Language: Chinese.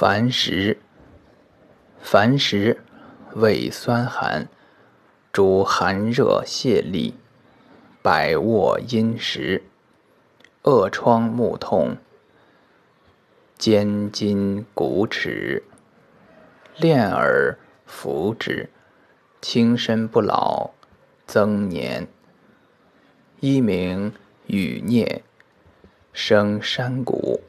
矾食，矾食，胃酸寒，主寒热泄痢，百卧阴实，恶疮目痛，肩筋骨齿，练而服之，轻身不老，增年。一名羽孽，生山谷。